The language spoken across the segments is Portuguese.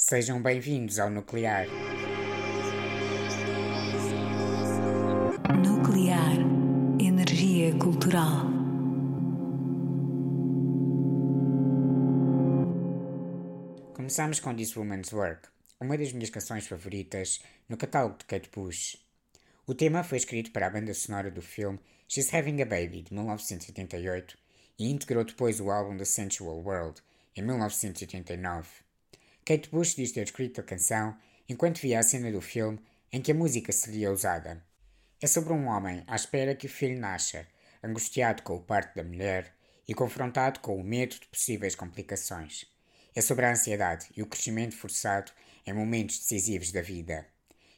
sejam bem-vindos ao Nuclear. Nuclear. Energia cultural. Começamos com This Woman's Work, uma das minhas canções favoritas no catálogo de Kate Bush. O tema foi escrito para a banda sonora do filme She's Having a Baby, de 1988, e integrou depois o álbum The Sensual World, em 1989. Kate Bush diz ter escrito a canção enquanto via a cena do filme em que a música seria usada. É sobre um homem à espera que o filho nasça, angustiado com o parto da mulher e confrontado com o medo de possíveis complicações. É sobre a ansiedade e o crescimento forçado em momentos decisivos da vida.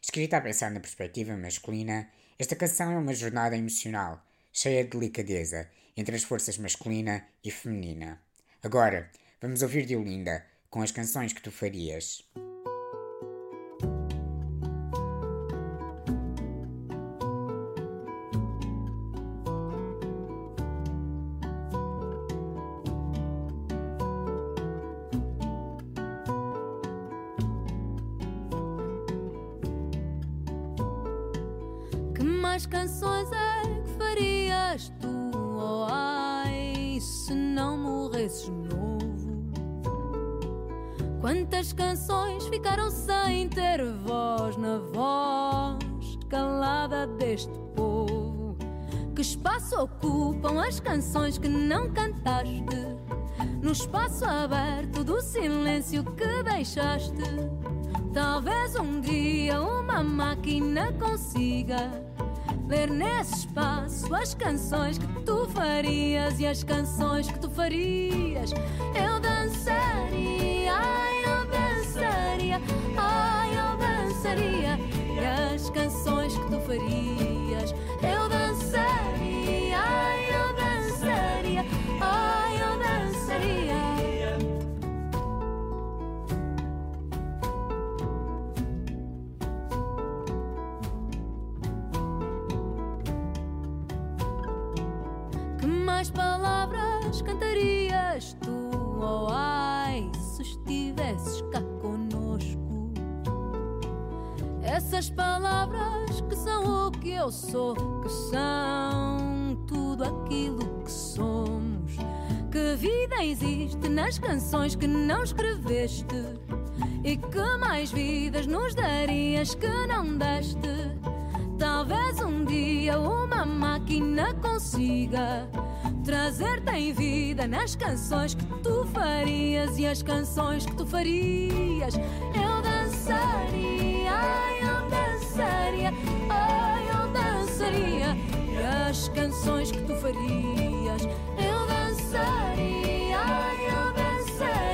Escrita a pensar na perspectiva masculina, esta canção é uma jornada emocional, cheia de delicadeza entre as forças masculina e feminina. Agora, vamos ouvir de Olinda com as canções que tu farias. No espaço aberto do silêncio que deixaste. Talvez um dia uma máquina consiga ler nesse espaço as canções que tu farias e as canções que tu farias. Eu dançaria, ai, eu dançaria, ai, eu dançaria. E as canções que tu farias. Cantarias tu, oh ai, se estivesses cá conosco? Essas palavras que são o que eu sou, que são tudo aquilo que somos. Que vida existe nas canções que não escreveste? E que mais vidas nos darias que não deste? Talvez um dia uma máquina consiga trazer-te em vida nas canções que tu farias e as canções que tu farias. Eu dançaria, eu dançaria, ai, eu dançaria. E as canções que tu farias. Eu dançaria, ai, eu dançaria,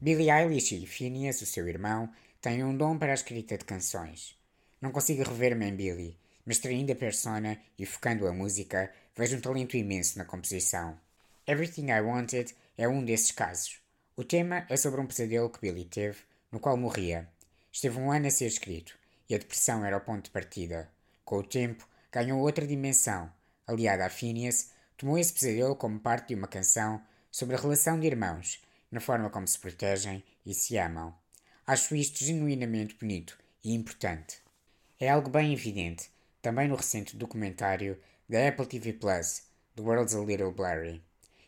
Billie Eilish e Phineas, o seu irmão, têm um dom para a escrita de canções. Não consigo rever-me em Billie, mas traindo a persona e focando a música, vejo um talento imenso na composição. Everything I Wanted é um desses casos. O tema é sobre um pesadelo que Billie teve, no qual morria. Esteve um ano a ser escrito, e a depressão era o ponto de partida. Com o tempo, ganhou outra dimensão. Aliada a Phineas, tomou esse pesadelo como parte de uma canção sobre a relação de irmãos, na forma como se protegem e se amam. Acho isto genuinamente bonito e importante. É algo bem evidente, também no recente documentário da Apple TV Plus, The World's a Little Blurry.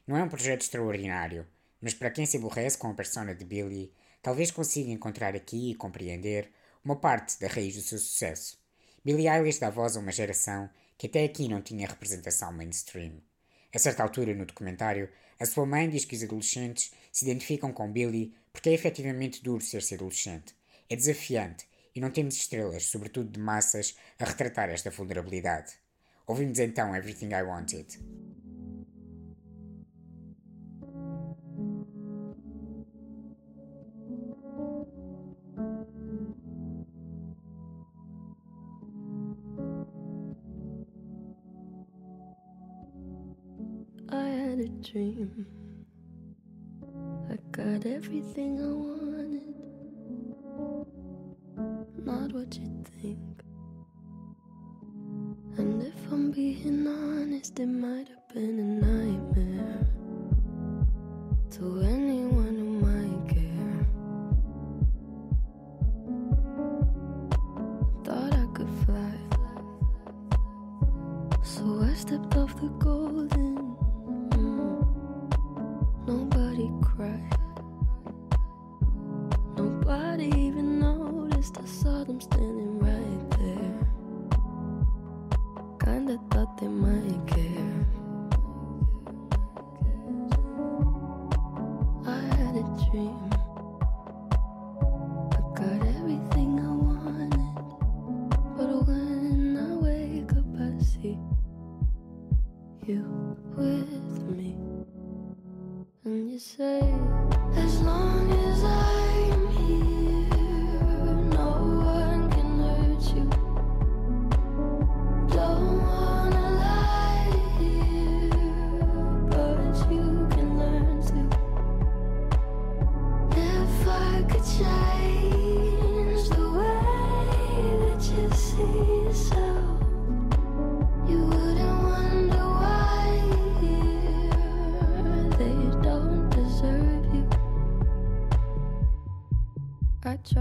Não é um projeto extraordinário, mas para quem se aborrece com a persona de Billy, talvez consiga encontrar aqui e compreender uma parte da raiz do seu sucesso. Billie Eilish dá voz a uma geração que até aqui não tinha representação mainstream. A certa altura no documentário, a sua mãe diz que os adolescentes se identificam com Billy porque é efetivamente duro ser-se adolescente. É desafiante e não temos estrelas, sobretudo de massas, a retratar esta vulnerabilidade. Ouvimos então Everything I Wanted. Dream. I got everything I wanted. Not what you think. And if I'm being honest, it might have been Nobody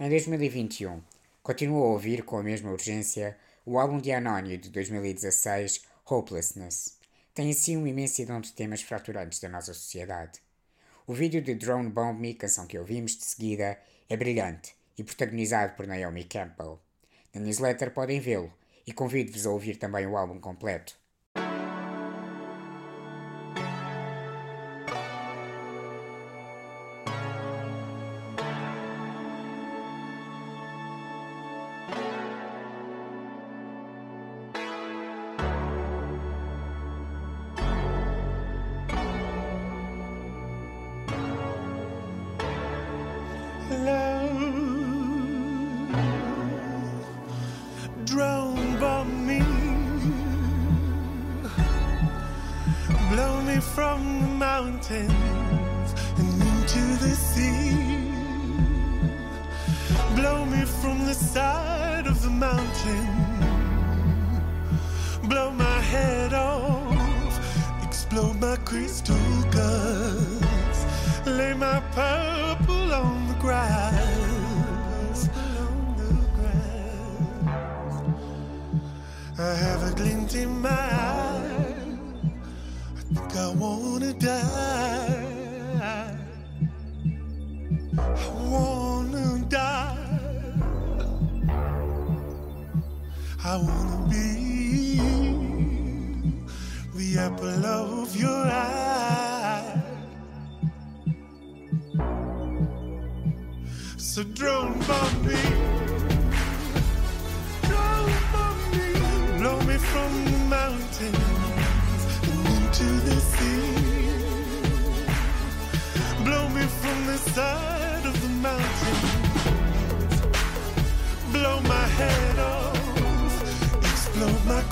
Em 2021, continuo a ouvir com a mesma urgência o álbum de Anónio de 2016, Hopelessness. Tem assim uma imensidão de temas fraturantes da nossa sociedade. O vídeo de Drone Bomb Me, canção que ouvimos de seguida, é brilhante e protagonizado por Naomi Campbell. Na newsletter podem vê-lo e convido-vos a ouvir também o álbum completo. Blow me from the mountains and into the sea. Blow me from the side of the mountain, blow my head off, explode my crystal guts, lay my purple on the grass. I have a glint in my eye. I wanna die. I wanna die. I wanna be the apple of your eye. So drone bomb me.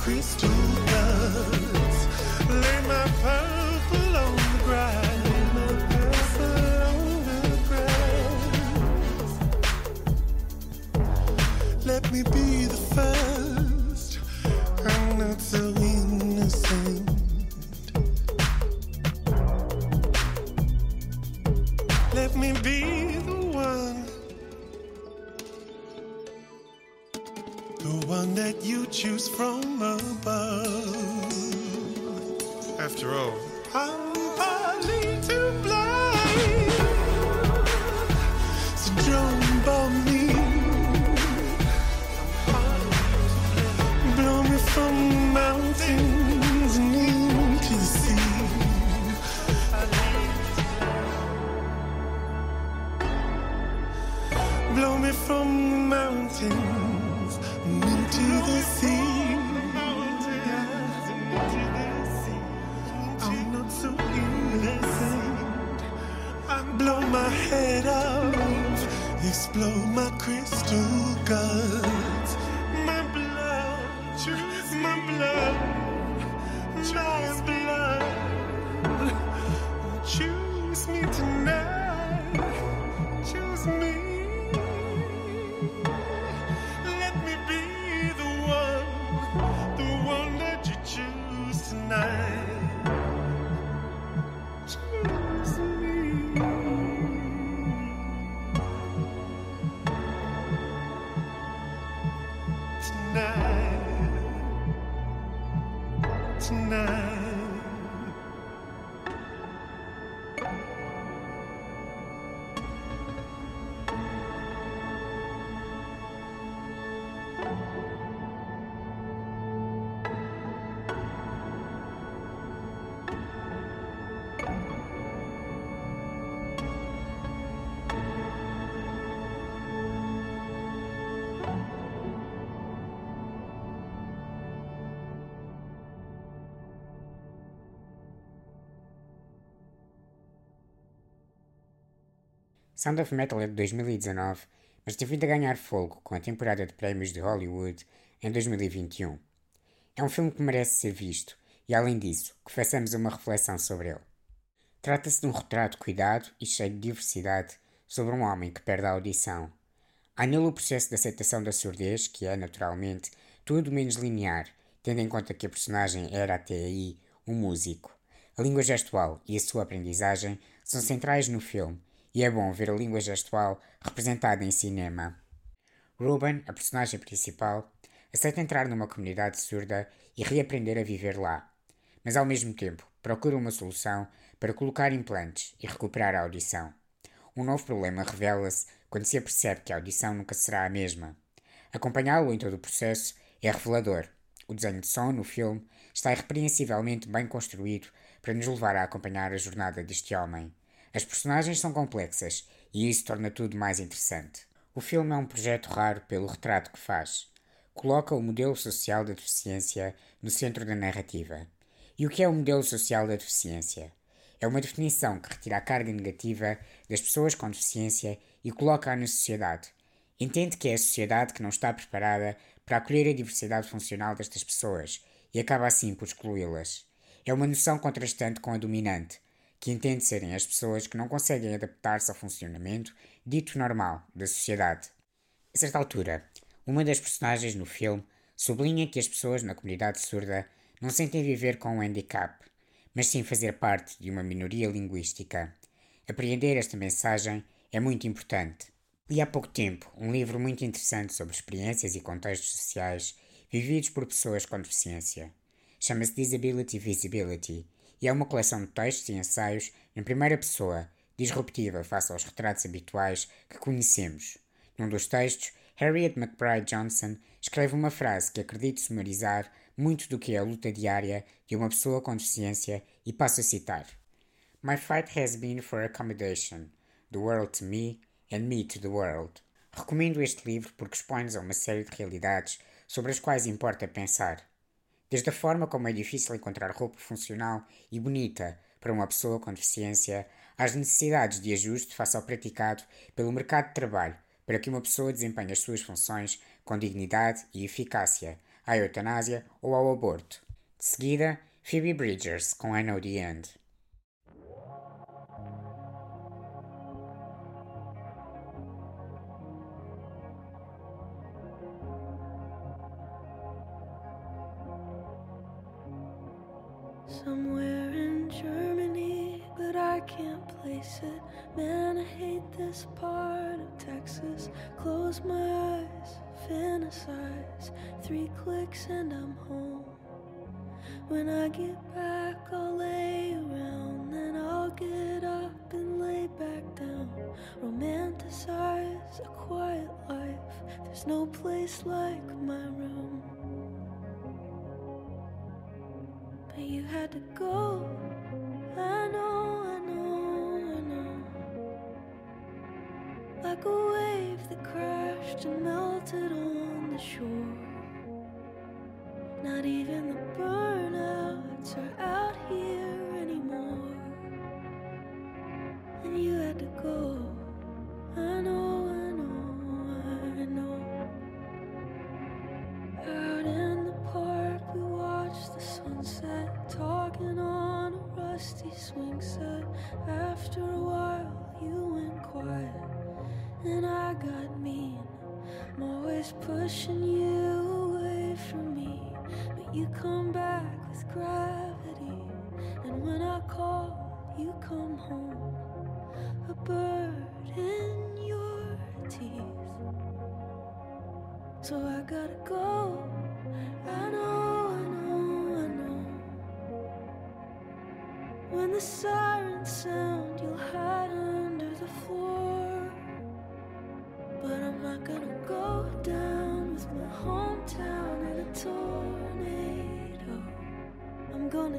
Crystal Blow me from mountains, into the mountains into the sea. I'm not so innocent. I blow my head off, explode my crystal guts. Sound of Metal é de 2019, mas tem vindo a ganhar fogo com a temporada de prémios de Hollywood em 2021. É um filme que merece ser visto e, além disso, que façamos uma reflexão sobre ele. Trata-se de um retrato cuidado e cheio de diversidade sobre um homem que perde a audição. Há nele o processo de aceitação da surdez, que é, naturalmente, tudo menos linear, tendo em conta que a personagem era até aí um músico. A língua gestual e a sua aprendizagem são centrais no filme, e é bom ver a língua gestual representada em cinema. Ruben, a personagem principal, aceita entrar numa comunidade surda e reaprender a viver lá, mas ao mesmo tempo procura uma solução para colocar implantes e recuperar a audição. Um novo problema revela-se quando se apercebe que a audição nunca será a mesma. Acompanhá-lo em todo o processo é revelador. O desenho de som no filme está irrepreensivelmente bem construído para nos levar a acompanhar a jornada deste homem. As personagens são complexas e isso torna tudo mais interessante. O filme é um projeto raro pelo retrato que faz. Coloca o modelo social da deficiência no centro da narrativa. E o que é o modelo social da deficiência? É uma definição que retira a carga negativa das pessoas com deficiência e coloca-a na sociedade. Entende que é a sociedade que não está preparada para acolher a diversidade funcional destas pessoas e acaba assim por excluí-las. É uma noção contrastante com a dominante, que entende serem as pessoas que não conseguem adaptar-se ao funcionamento dito normal da sociedade. A certa altura, uma das personagens no filme sublinha que as pessoas na comunidade surda não sentem viver com um handicap, mas sim fazer parte de uma minoria linguística. Apreender esta mensagem é muito importante. Li há pouco tempo um livro muito interessante sobre experiências e contextos sociais vividos por pessoas com deficiência. Chama-se Disability Visibility e é uma coleção de textos e ensaios em primeira pessoa, disruptiva face aos retratos habituais que conhecemos. Num dos textos, Harriet McBride Johnson escreve uma frase que acredito sumarizar muito do que é a luta diária de uma pessoa com deficiência e passo a citar: My fight has been for accommodation, the world to me and me to the world. Recomendo este livro porque expõe-nos a uma série de realidades sobre as quais importa pensar. Desde a forma como é difícil encontrar roupa funcional e bonita para uma pessoa com deficiência, às necessidades de ajuste face ao praticado pelo mercado de trabalho para que uma pessoa desempenhe as suas funções com dignidade e eficácia, à eutanásia ou ao aborto. De seguida, Phoebe Bridgers com I Know the End. Can't it. Man, I hate this part of Texas. Close my eyes, fantasize. Three clicks and I'm home. When I get back, I'll lay around. Then I'll get up and lay back down. Romanticize a quiet life. There's no place like my room. But you had to go. A wave that crashed and melted on the shore. Not even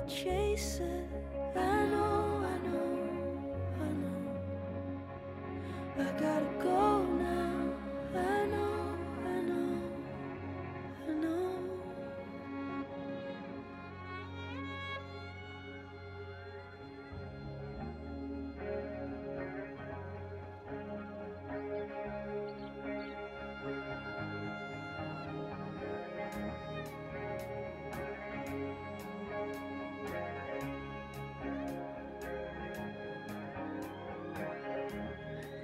chaser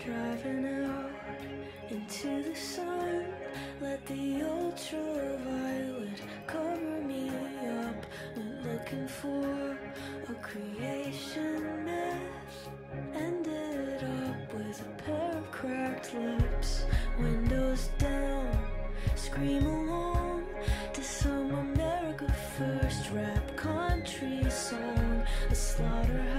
Driving out into the sun, let the ultraviolet cover me up. Went looking for a creation myth. Ended up with a pair of cracked lips, windows down, scream along to some America First rap country song. A slaughterhouse,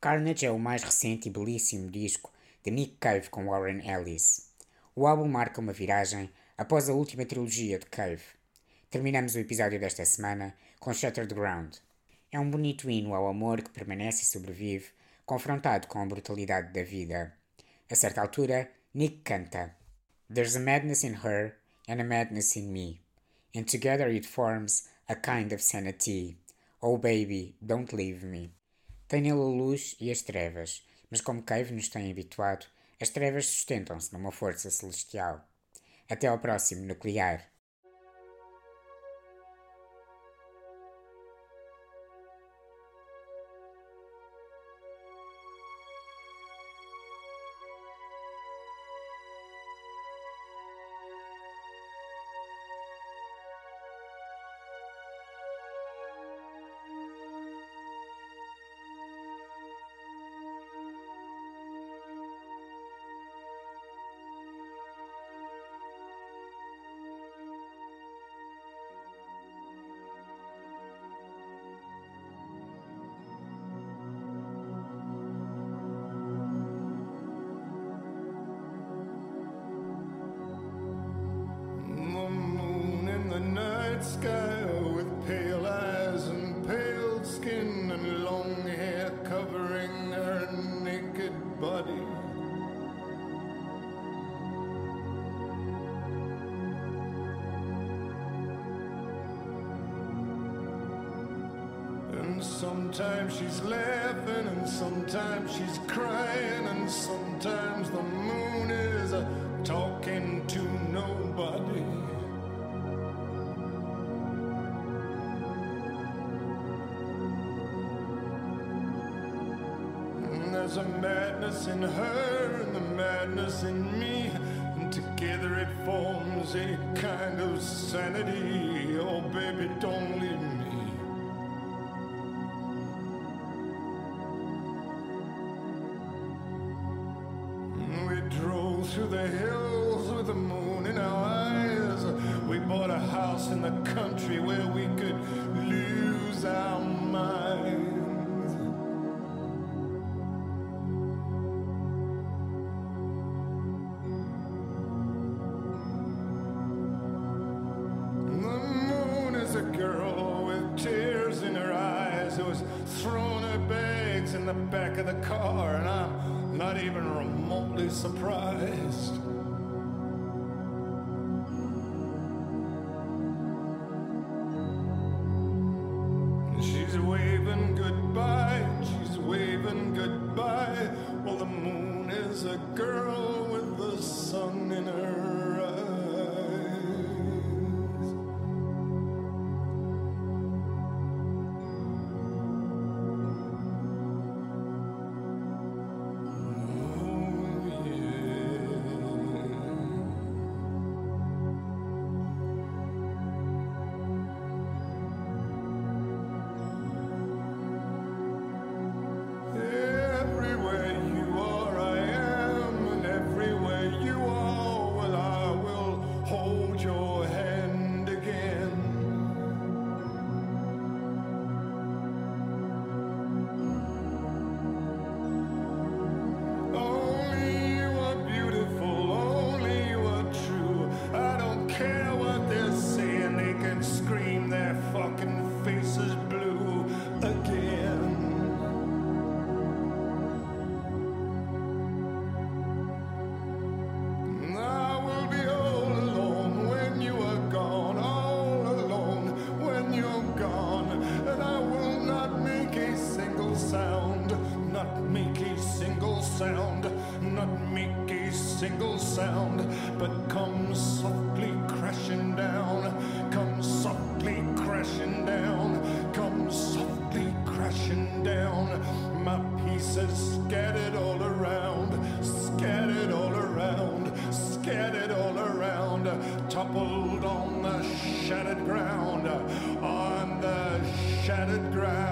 Carnage é o mais recente e belíssimo disco de Nick Cave com Warren Ellis. O álbum marca uma viragem após a última trilogia de Cave. Terminamos o episódio desta semana com Shattered Ground. É um bonito hino ao amor que permanece e sobrevive, confrontado com a brutalidade da vida. A certa altura, Nick canta: There's a madness in her and a madness in me, and together it forms a kind of sanity. Oh baby, don't leave me. Tem nele a luz e as trevas, mas como Cave nos tem habituado, as trevas sustentam-se numa força celestial. Até ao próximo nuclear. Sometimes she's laughing, and sometimes she's crying, and sometimes the moon is talking to nobody. And there's a madness in her and the madness in me, and together it forms a kind of sanity. Oh, baby, don't leave me. Through the hills with the moon in our eyes. We bought a house in the country where we could lose our minds. Single sound, but comes softly crashing down, comes softly crashing down, comes softly crashing down. My pieces scattered all around, scattered all around, scattered all around, toppled on the shattered ground, on the shattered ground.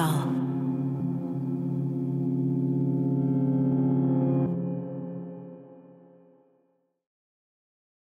Cultural.